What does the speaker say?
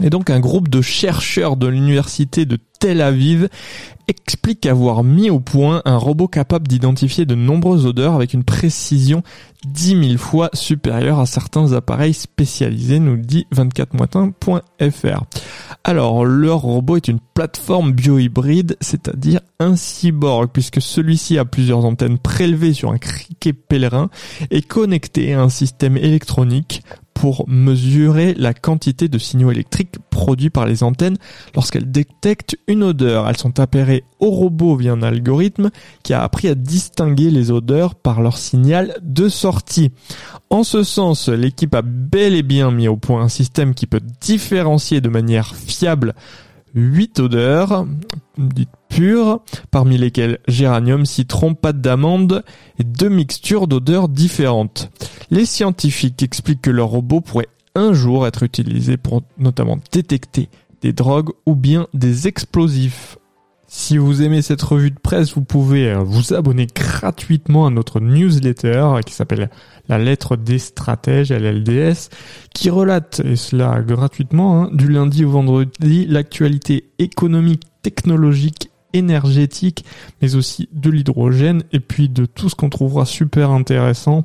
Et donc un groupe de chercheurs de l'université de Tel Aviv explique avoir mis au point un robot capable d'identifier de nombreuses odeurs avec une précision 10 000 fois supérieure à certains appareils spécialisés, nous dit 24moitin.fr. Alors, leur robot est une plateforme biohybride, c'est-à-dire un cyborg, puisque celui-ci a plusieurs antennes prélevées sur un criquet pèlerin et connecté à un système électronique pour mesurer la quantité de signaux électriques produits par les antennes lorsqu'elles détectent une odeur. Elles sont appairées au robot via un algorithme qui a appris à distinguer les odeurs par leur signal de sortie. En ce sens, l'équipe a bel et bien mis au point un système qui peut différencier de manière fiable 8 odeurs dites pures, parmi lesquelles géranium, citron, pâte d'amande et deux mixtures d'odeurs différentes. Les scientifiques expliquent que leur robot pourrait un jour être utilisé pour notamment détecter des drogues ou bien des explosifs. Si vous aimez cette revue de presse, vous pouvez euh, vous abonner gratuitement à notre newsletter qui s'appelle La lettre des stratèges, LLDS, qui relate, et cela gratuitement, hein, du lundi au vendredi, l'actualité économique, technologique, énergétique, mais aussi de l'hydrogène, et puis de tout ce qu'on trouvera super intéressant